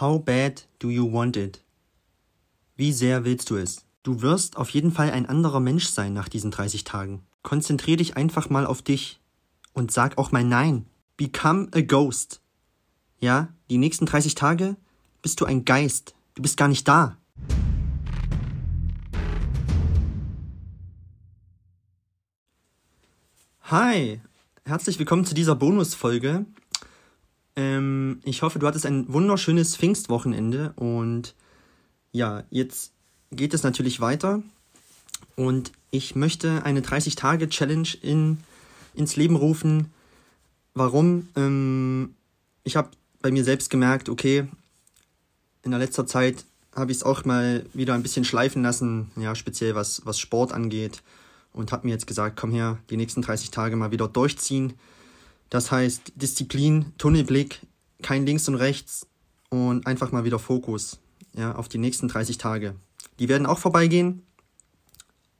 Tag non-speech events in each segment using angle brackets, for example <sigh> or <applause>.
How bad do you want it? Wie sehr willst du es? Du wirst auf jeden Fall ein anderer Mensch sein nach diesen 30 Tagen. Konzentrier dich einfach mal auf dich und sag auch mal Nein. Become a ghost. Ja, die nächsten 30 Tage bist du ein Geist. Du bist gar nicht da. Hi, herzlich willkommen zu dieser Bonusfolge. Ähm, ich hoffe, du hattest ein wunderschönes Pfingstwochenende und ja, jetzt geht es natürlich weiter und ich möchte eine 30-Tage-Challenge in, ins Leben rufen. Warum? Ähm, ich habe bei mir selbst gemerkt, okay, in der letzter Zeit habe ich es auch mal wieder ein bisschen schleifen lassen, ja, speziell was, was Sport angeht und habe mir jetzt gesagt, komm her, die nächsten 30 Tage mal wieder durchziehen das heißt Disziplin, Tunnelblick, kein links und rechts und einfach mal wieder Fokus ja, auf die nächsten 30 Tage. Die werden auch vorbeigehen,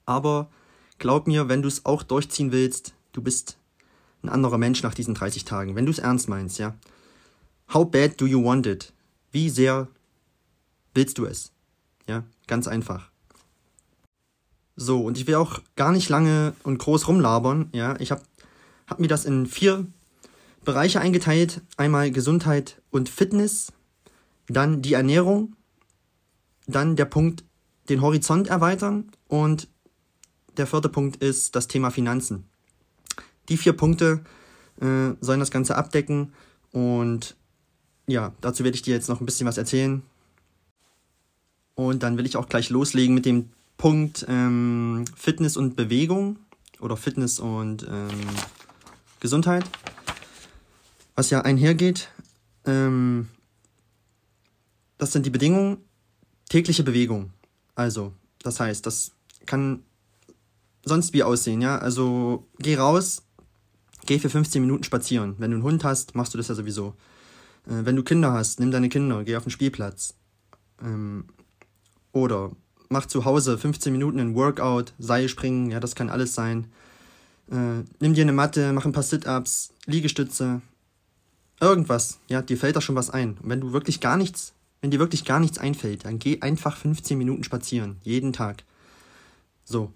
aber glaub mir, wenn du es auch durchziehen willst, du bist ein anderer Mensch nach diesen 30 Tagen, wenn du es ernst meinst, ja. How bad do you want it? Wie sehr willst du es? Ja, ganz einfach. So, und ich will auch gar nicht lange und groß rumlabern, ja. Ich habe hab mir das in vier Bereiche eingeteilt. Einmal Gesundheit und Fitness, dann die Ernährung, dann der Punkt den Horizont erweitern und der vierte Punkt ist das Thema Finanzen. Die vier Punkte äh, sollen das Ganze abdecken und ja, dazu werde ich dir jetzt noch ein bisschen was erzählen. Und dann will ich auch gleich loslegen mit dem Punkt ähm, Fitness und Bewegung oder Fitness und ähm, Gesundheit was ja einhergeht. Ähm, das sind die Bedingungen. Tägliche Bewegung. Also, das heißt, das kann sonst wie aussehen, ja. Also, geh raus, geh für 15 Minuten spazieren. Wenn du einen Hund hast, machst du das ja sowieso. Äh, wenn du Kinder hast, nimm deine Kinder, geh auf den Spielplatz. Ähm, oder mach zu Hause 15 Minuten ein Workout, Seilspringen, ja, das kann alles sein. Äh, nimm dir eine Matte, mach ein paar Sit-Ups, Liegestütze, Irgendwas, ja, dir fällt da schon was ein. Und wenn du wirklich gar nichts, wenn dir wirklich gar nichts einfällt, dann geh einfach 15 Minuten spazieren, jeden Tag. So.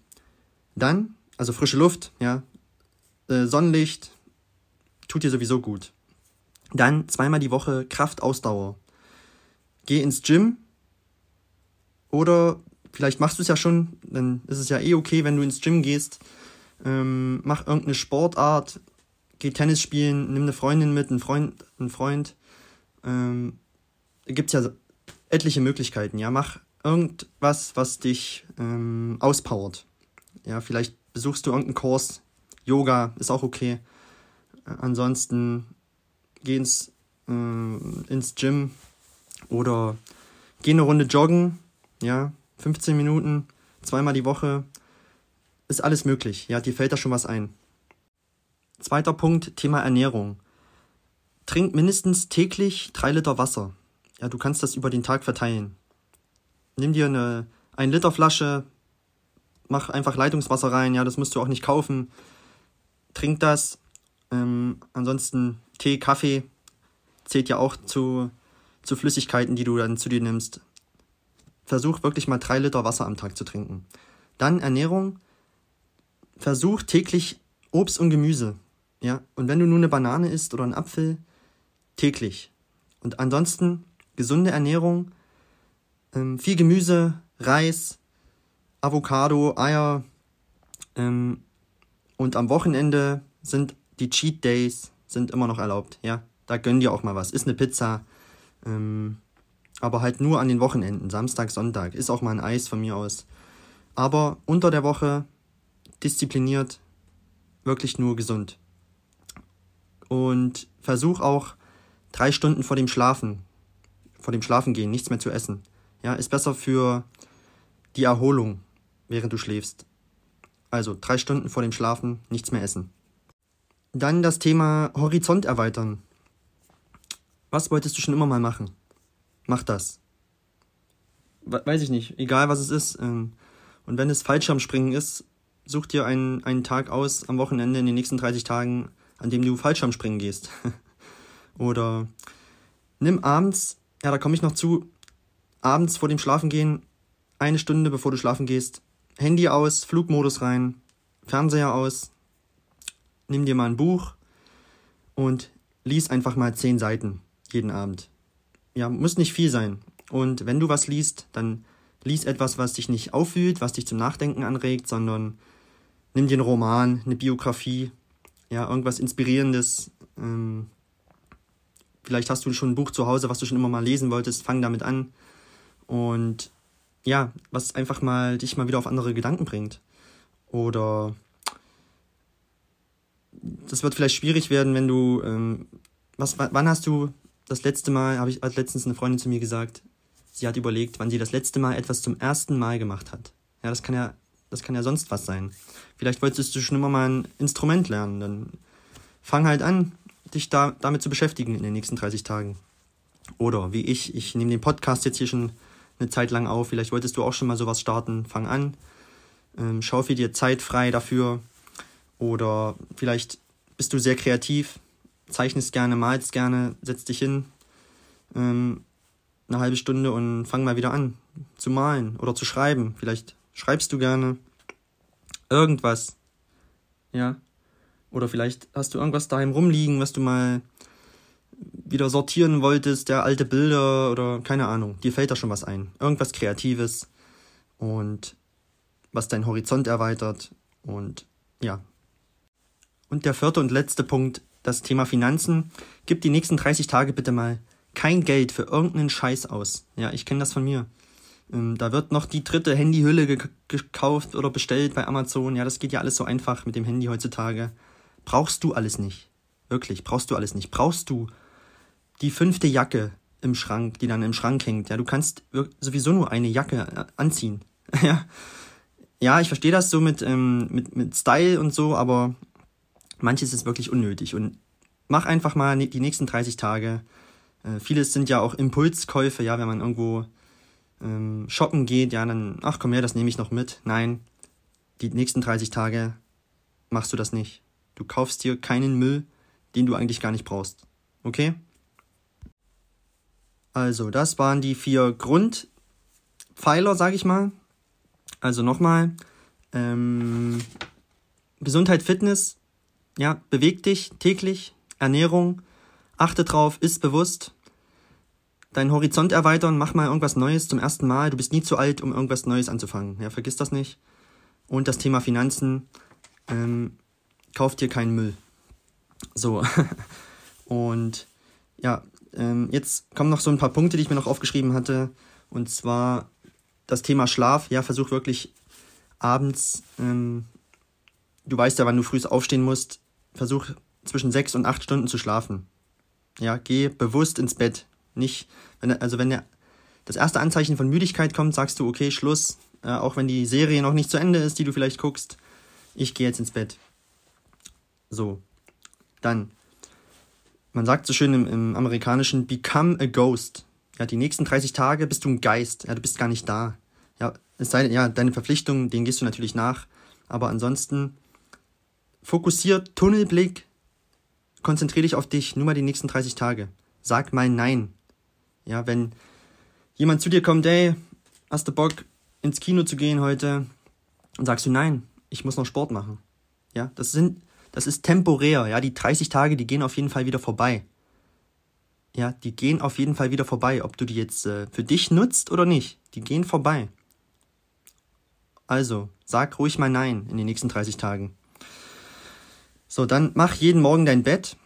Dann, also frische Luft, ja, äh, Sonnenlicht, tut dir sowieso gut. Dann zweimal die Woche Kraftausdauer. Geh ins Gym oder vielleicht machst du es ja schon, dann ist es ja eh okay, wenn du ins Gym gehst. Ähm, mach irgendeine Sportart, geh Tennis spielen, nimm eine Freundin mit, einen Freund, einen Freund. Ähm, gibt's ja etliche Möglichkeiten, ja. Mach irgendwas, was dich ähm, auspowert. Ja, vielleicht besuchst du irgendeinen Kurs, Yoga ist auch okay. Äh, ansonsten geh ins, äh, ins Gym oder geh eine Runde joggen, ja, 15 Minuten, zweimal die Woche. Ist alles möglich, ja, dir fällt da schon was ein. Zweiter Punkt, Thema Ernährung. Trink mindestens täglich drei Liter Wasser. Ja, du kannst das über den Tag verteilen. Nimm dir eine 1 Liter Flasche, mach einfach Leitungswasser rein, ja, das musst du auch nicht kaufen. Trink das. Ähm, ansonsten Tee, Kaffee zählt ja auch zu, zu Flüssigkeiten, die du dann zu dir nimmst. Versuch wirklich mal drei Liter Wasser am Tag zu trinken. Dann Ernährung. Versuch täglich Obst und Gemüse. Ja, und wenn du nur eine Banane isst oder einen Apfel, täglich. Und ansonsten gesunde Ernährung, ähm, viel Gemüse, Reis, Avocado, Eier. Ähm, und am Wochenende sind die Cheat Days sind immer noch erlaubt. Ja, da gönn dir auch mal was. Ist eine Pizza. Ähm, aber halt nur an den Wochenenden, Samstag, Sonntag. Ist auch mal ein Eis von mir aus. Aber unter der Woche diszipliniert, wirklich nur gesund und versuch auch drei Stunden vor dem Schlafen, vor dem Schlafen gehen, nichts mehr zu essen. Ja, ist besser für die Erholung, während du schläfst. Also drei Stunden vor dem Schlafen nichts mehr essen. Dann das Thema Horizont erweitern. Was wolltest du schon immer mal machen? Mach das. Weiß ich nicht, egal was es ist. Ähm, und wenn es Fallschirmspringen ist, such dir einen, einen Tag aus am Wochenende in den nächsten 30 Tagen, an dem du Fallschirmspringen gehst. <laughs> Oder nimm abends ja, da komme ich noch zu, abends vor dem Schlafengehen, eine Stunde bevor du schlafen gehst, Handy aus, Flugmodus rein, Fernseher aus, nimm dir mal ein Buch und lies einfach mal zehn Seiten jeden Abend. Ja, muss nicht viel sein. Und wenn du was liest, dann lies etwas, was dich nicht aufwühlt, was dich zum Nachdenken anregt, sondern nimm dir einen Roman, eine Biografie, ja, irgendwas Inspirierendes. Ähm, vielleicht hast du schon ein Buch zu Hause, was du schon immer mal lesen wolltest, fang damit an. Und ja, was einfach mal dich mal wieder auf andere Gedanken bringt. Oder das wird vielleicht schwierig werden, wenn du, ähm, was, wann hast du das letzte Mal, habe ich, hat letztens eine Freundin zu mir gesagt, sie hat überlegt, wann sie das letzte Mal etwas zum ersten Mal gemacht hat. Ja, das kann ja, das kann ja sonst was sein. Vielleicht wolltest du schon immer mal ein Instrument lernen, dann fang halt an, dich da, damit zu beschäftigen in den nächsten 30 Tagen. Oder wie ich, ich nehme den Podcast jetzt hier schon eine Zeit lang auf, vielleicht wolltest du auch schon mal sowas starten, fang an, ähm, schaufe dir Zeit frei dafür, oder vielleicht bist du sehr kreativ, zeichnest gerne, malst gerne, setzt dich hin, ähm, eine halbe Stunde und fang mal wieder an zu malen oder zu schreiben. Vielleicht schreibst du gerne irgendwas. Ja. Oder vielleicht hast du irgendwas daheim rumliegen, was du mal wieder sortieren wolltest, der alte Bilder oder keine Ahnung. Dir fällt da schon was ein. Irgendwas Kreatives und was deinen Horizont erweitert. Und ja, und der vierte und letzte Punkt, das Thema Finanzen. Gib die nächsten 30 Tage bitte mal kein Geld für irgendeinen Scheiß aus. Ja, ich kenne das von mir. Ähm, da wird noch die dritte Handyhülle ge gekauft oder bestellt bei Amazon. Ja, das geht ja alles so einfach mit dem Handy heutzutage. Brauchst du alles nicht. Wirklich, brauchst du alles nicht. Brauchst du die fünfte Jacke im Schrank, die dann im Schrank hängt. Ja, du kannst sowieso nur eine Jacke äh, anziehen. <laughs> ja. Ja, ich verstehe das so mit, ähm, mit, mit Style und so, aber manches ist wirklich unnötig. Und mach einfach mal die nächsten 30 Tage. Äh, vieles sind ja auch Impulskäufe, ja, wenn man irgendwo ähm, shoppen geht, ja, dann, ach komm her, das nehme ich noch mit. Nein, die nächsten 30 Tage machst du das nicht. Du kaufst dir keinen Müll, den du eigentlich gar nicht brauchst. Okay? Also, das waren die vier Grundpfeiler, sag ich mal. Also nochmal, ähm, Gesundheit, Fitness, ja, beweg dich täglich, Ernährung, achte drauf, ist bewusst, deinen Horizont erweitern, mach mal irgendwas Neues zum ersten Mal. Du bist nie zu alt, um irgendwas Neues anzufangen. Ja, vergiss das nicht. Und das Thema Finanzen, ähm, kauf dir keinen Müll. So. <laughs> Und ja, ähm, jetzt kommen noch so ein paar Punkte, die ich mir noch aufgeschrieben hatte. Und zwar das Thema Schlaf. Ja, versuch wirklich abends, ähm, du weißt ja, wann du früh aufstehen musst, versuch zwischen sechs und acht Stunden zu schlafen. Ja, geh bewusst ins Bett. Nicht, wenn, also wenn der, das erste Anzeichen von Müdigkeit kommt, sagst du, okay, Schluss, äh, auch wenn die Serie noch nicht zu Ende ist, die du vielleicht guckst, ich gehe jetzt ins Bett. So, dann, man sagt so schön im, im amerikanischen, become a ghost. Ja, die nächsten 30 Tage bist du ein Geist, ja, du bist gar nicht da. Ja, es sei ja, deine Verpflichtungen, denen gehst du natürlich nach, aber ansonsten fokussiert, Tunnelblick, konzentriere dich auf dich, nur mal die nächsten 30 Tage. Sag mal Nein. Ja, wenn jemand zu dir kommt, ey, hast du Bock ins Kino zu gehen heute? Und sagst du Nein, ich muss noch Sport machen. Ja, das sind, das ist temporär. Ja, die 30 Tage, die gehen auf jeden Fall wieder vorbei. Ja, die gehen auf jeden Fall wieder vorbei, ob du die jetzt äh, für dich nutzt oder nicht. Die gehen vorbei. Also, sag ruhig mal Nein in den nächsten 30 Tagen. So, dann mach jeden Morgen dein Bett.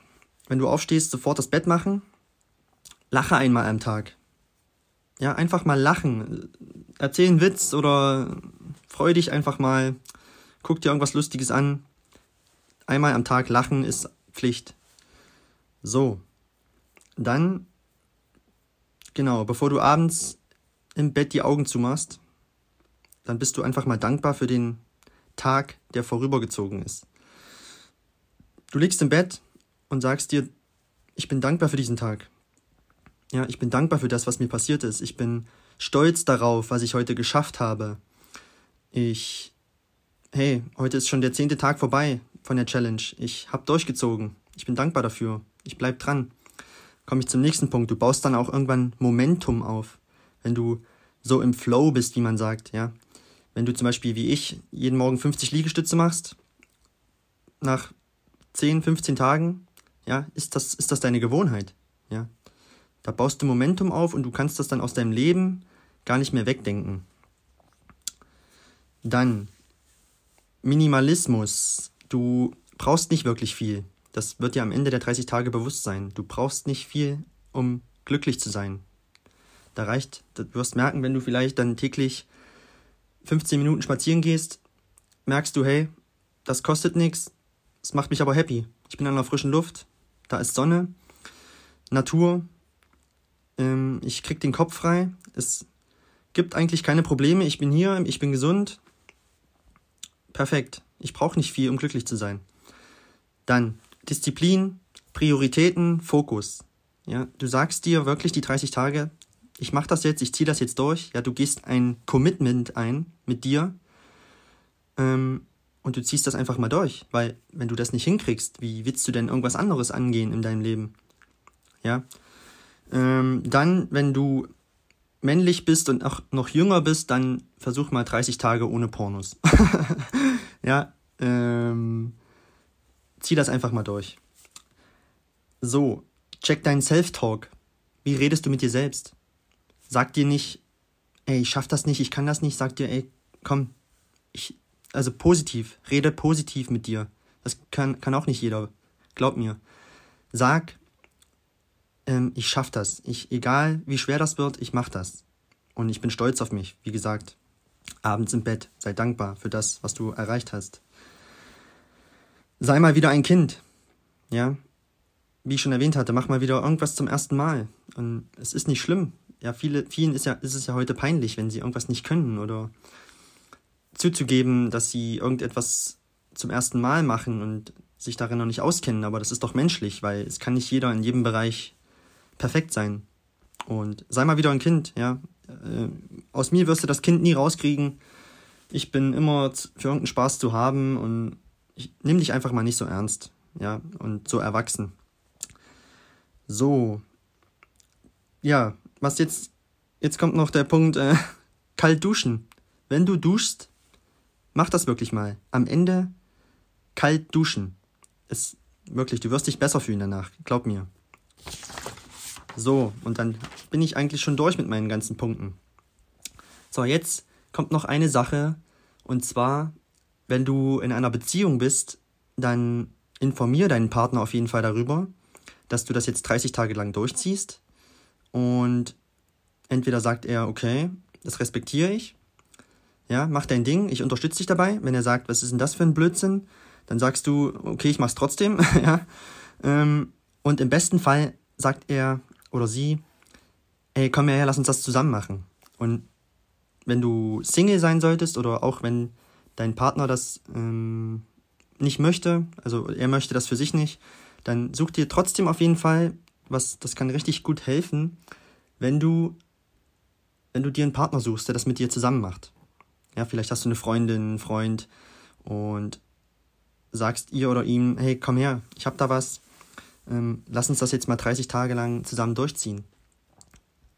Wenn du aufstehst, sofort das Bett machen. Lache einmal am Tag. Ja, einfach mal lachen. Erzähl einen Witz oder freu dich einfach mal. Guck dir irgendwas Lustiges an. Einmal am Tag lachen ist Pflicht. So. Dann, genau, bevor du abends im Bett die Augen zumachst, dann bist du einfach mal dankbar für den Tag, der vorübergezogen ist. Du liegst im Bett und sagst dir, ich bin dankbar für diesen Tag. Ja, ich bin dankbar für das, was mir passiert ist. Ich bin stolz darauf, was ich heute geschafft habe. Ich, hey, heute ist schon der zehnte Tag vorbei von der Challenge. Ich habe durchgezogen. Ich bin dankbar dafür. Ich bleib dran. komme ich zum nächsten Punkt. Du baust dann auch irgendwann Momentum auf, wenn du so im Flow bist, wie man sagt, ja. Wenn du zum Beispiel wie ich jeden Morgen 50 Liegestütze machst, nach 10, 15 Tagen, ja, ist das, ist das deine Gewohnheit, ja. Da baust du Momentum auf und du kannst das dann aus deinem Leben gar nicht mehr wegdenken. Dann Minimalismus. Du brauchst nicht wirklich viel. Das wird dir am Ende der 30 Tage bewusst sein. Du brauchst nicht viel, um glücklich zu sein. Da reicht, du wirst merken, wenn du vielleicht dann täglich 15 Minuten spazieren gehst, merkst du, hey, das kostet nichts, es macht mich aber happy. Ich bin an der frischen Luft, da ist Sonne, Natur, ähm, ich krieg den Kopf frei, es gibt eigentlich keine Probleme, ich bin hier, ich bin gesund. Perfekt. Ich brauche nicht viel, um glücklich zu sein. Dann Disziplin, Prioritäten, Fokus. Ja, du sagst dir wirklich die 30 Tage, ich mache das jetzt, ich ziehe das jetzt durch. Ja, du gehst ein Commitment ein mit dir ähm, und du ziehst das einfach mal durch, weil wenn du das nicht hinkriegst, wie willst du denn irgendwas anderes angehen in deinem Leben? Ja. Ähm, dann, wenn du männlich bist und auch noch jünger bist, dann versuch mal 30 Tage ohne Pornos. <laughs> ja, ähm, zieh das einfach mal durch. So, check deinen Self-Talk. Wie redest du mit dir selbst? Sag dir nicht, ey, ich schaff das nicht, ich kann das nicht. Sag dir, ey, komm, ich, also positiv, rede positiv mit dir. Das kann, kann auch nicht jeder. Glaub mir. Sag, ähm, ich schaff das. Ich, egal wie schwer das wird, ich mach das. Und ich bin stolz auf mich, wie gesagt. Abends im Bett, sei dankbar für das, was du erreicht hast. Sei mal wieder ein Kind. Ja, wie ich schon erwähnt hatte, mach mal wieder irgendwas zum ersten Mal. Und es ist nicht schlimm. Ja, viele, vielen ist ja, ist es ja heute peinlich, wenn sie irgendwas nicht können oder zuzugeben, dass sie irgendetwas zum ersten Mal machen und sich darin noch nicht auskennen. Aber das ist doch menschlich, weil es kann nicht jeder in jedem Bereich perfekt sein. Und sei mal wieder ein Kind, ja. Äh, aus mir wirst du das Kind nie rauskriegen. Ich bin immer für irgendeinen Spaß zu haben und ich nimm dich einfach mal nicht so ernst, ja, und so erwachsen. So. Ja, was jetzt, jetzt kommt noch der Punkt, äh, <laughs> kalt duschen. Wenn du duschst, mach das wirklich mal. Am Ende kalt duschen. Es, wirklich, du wirst dich besser fühlen danach, glaub mir. So, und dann bin ich eigentlich schon durch mit meinen ganzen Punkten. So, jetzt kommt noch eine Sache, und zwar, wenn du in einer Beziehung bist, dann informier deinen Partner auf jeden Fall darüber, dass du das jetzt 30 Tage lang durchziehst. Und entweder sagt er, okay, das respektiere ich, ja, mach dein Ding, ich unterstütze dich dabei. Wenn er sagt, was ist denn das für ein Blödsinn, dann sagst du, okay, ich mach's trotzdem, <laughs> ja. Ähm, und im besten Fall sagt er, oder sie, ey, komm her, lass uns das zusammen machen. Und wenn du Single sein solltest oder auch wenn dein Partner das ähm, nicht möchte, also er möchte das für sich nicht, dann such dir trotzdem auf jeden Fall, was, das kann richtig gut helfen, wenn du, wenn du dir einen Partner suchst, der das mit dir zusammen macht. Ja, vielleicht hast du eine Freundin, einen Freund und sagst ihr oder ihm, hey, komm her, ich hab da was, ähm, lass uns das jetzt mal 30 Tage lang zusammen durchziehen.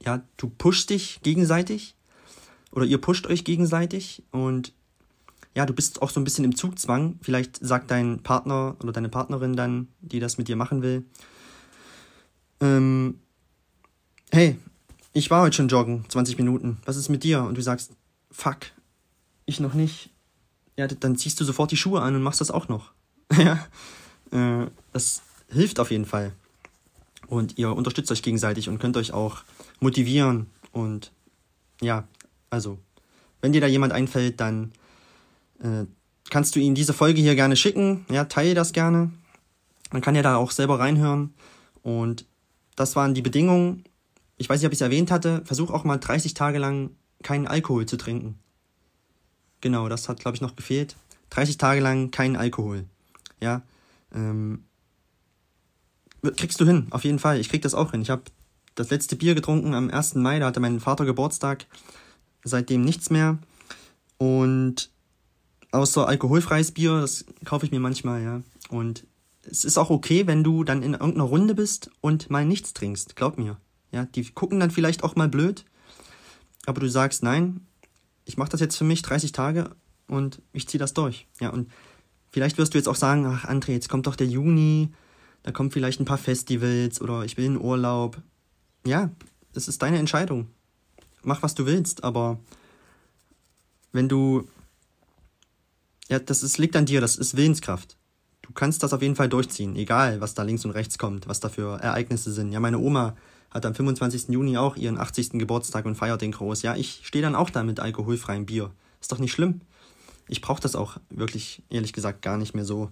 Ja, du pushst dich gegenseitig oder ihr pusht euch gegenseitig und ja, du bist auch so ein bisschen im Zugzwang. Vielleicht sagt dein Partner oder deine Partnerin dann, die das mit dir machen will, ähm, hey, ich war heute schon joggen, 20 Minuten, was ist mit dir? Und du sagst, fuck, ich noch nicht. Ja, dann ziehst du sofort die Schuhe an und machst das auch noch. <laughs> ja, äh, das hilft auf jeden Fall. Und ihr unterstützt euch gegenseitig und könnt euch auch motivieren. Und ja, also, wenn dir da jemand einfällt, dann äh, kannst du ihm diese Folge hier gerne schicken. Ja, teile das gerne. Man kann ja da auch selber reinhören. Und das waren die Bedingungen. Ich weiß nicht, ob ich es erwähnt hatte. Versuch auch mal 30 Tage lang keinen Alkohol zu trinken. Genau, das hat, glaube ich, noch gefehlt. 30 Tage lang keinen Alkohol. Ja, ähm, kriegst du hin, auf jeden Fall. Ich krieg das auch hin. Ich habe das letzte Bier getrunken am 1. Mai, da hatte mein Vater Geburtstag. Seitdem nichts mehr. Und außer alkoholfreies Bier, das kaufe ich mir manchmal, ja. Und es ist auch okay, wenn du dann in irgendeiner Runde bist und mal nichts trinkst. Glaub mir. Ja, die gucken dann vielleicht auch mal blöd, aber du sagst, nein, ich mache das jetzt für mich 30 Tage und ich ziehe das durch. Ja, und vielleicht wirst du jetzt auch sagen, ach André, jetzt kommt doch der Juni, da kommen vielleicht ein paar Festivals oder ich will in Urlaub. Ja, es ist deine Entscheidung. Mach, was du willst, aber wenn du ja, das ist, liegt an dir, das ist Willenskraft. Du kannst das auf jeden Fall durchziehen, egal was da links und rechts kommt, was da für Ereignisse sind. Ja, meine Oma hat am 25. Juni auch ihren 80. Geburtstag und feiert den groß. Ja, ich stehe dann auch da mit alkoholfreiem Bier. Ist doch nicht schlimm. Ich brauche das auch wirklich, ehrlich gesagt, gar nicht mehr so.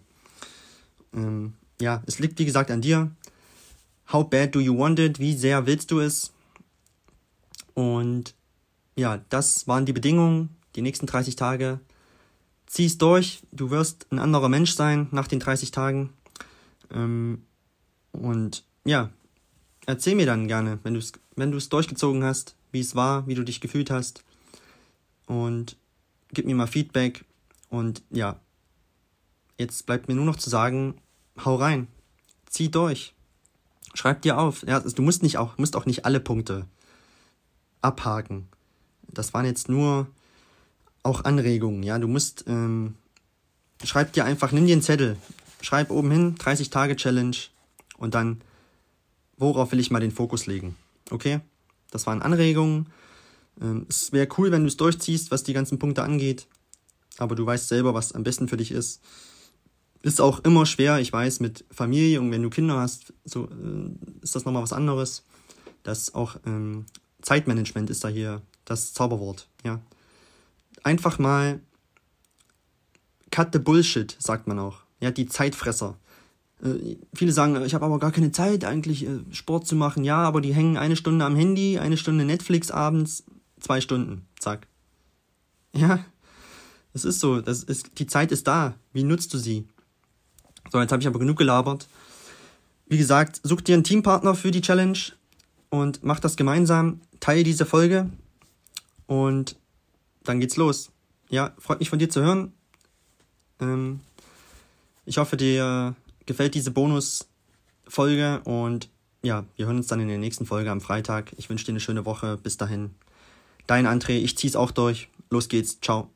Ähm, ja, es liegt wie gesagt an dir. How bad do you want it? Wie sehr willst du es? Und ja, das waren die Bedingungen. Die nächsten 30 Tage zieh's durch, du wirst ein anderer Mensch sein nach den 30 Tagen. Ähm, und ja, erzähl mir dann gerne, wenn du es wenn durchgezogen hast, wie es war, wie du dich gefühlt hast. Und gib mir mal Feedback. Und ja, jetzt bleibt mir nur noch zu sagen, hau rein, zieh durch, schreib dir auf. Ja, also du musst nicht auch, musst auch nicht alle Punkte abhaken. Das waren jetzt nur auch Anregungen. Ja, du musst, ähm, schreib dir einfach, nimm dir einen Zettel, schreib oben hin, 30 Tage Challenge und dann, worauf will ich mal den Fokus legen? Okay? Das waren Anregungen. Ähm, es wäre cool, wenn du es durchziehst, was die ganzen Punkte angeht. Aber du weißt selber, was am besten für dich ist. Ist auch immer schwer, ich weiß, mit Familie und wenn du Kinder hast, so äh, ist das nochmal was anderes. Das auch ähm, Zeitmanagement ist da hier das Zauberwort, ja einfach mal cut the bullshit, sagt man auch. Ja, die Zeitfresser. Äh, viele sagen, ich habe aber gar keine Zeit eigentlich äh, Sport zu machen. Ja, aber die hängen eine Stunde am Handy, eine Stunde Netflix abends, zwei Stunden, zack. Ja, das ist so. Das ist, die Zeit ist da. Wie nutzt du sie? So, jetzt habe ich aber genug gelabert. Wie gesagt, such dir einen Teampartner für die Challenge und mach das gemeinsam. Teile diese Folge und dann geht's los. Ja, freut mich von dir zu hören. Ähm, ich hoffe, dir gefällt diese Bonus-Folge und ja, wir hören uns dann in der nächsten Folge am Freitag. Ich wünsche dir eine schöne Woche. Bis dahin. Dein André, ich zieh's auch durch. Los geht's. Ciao.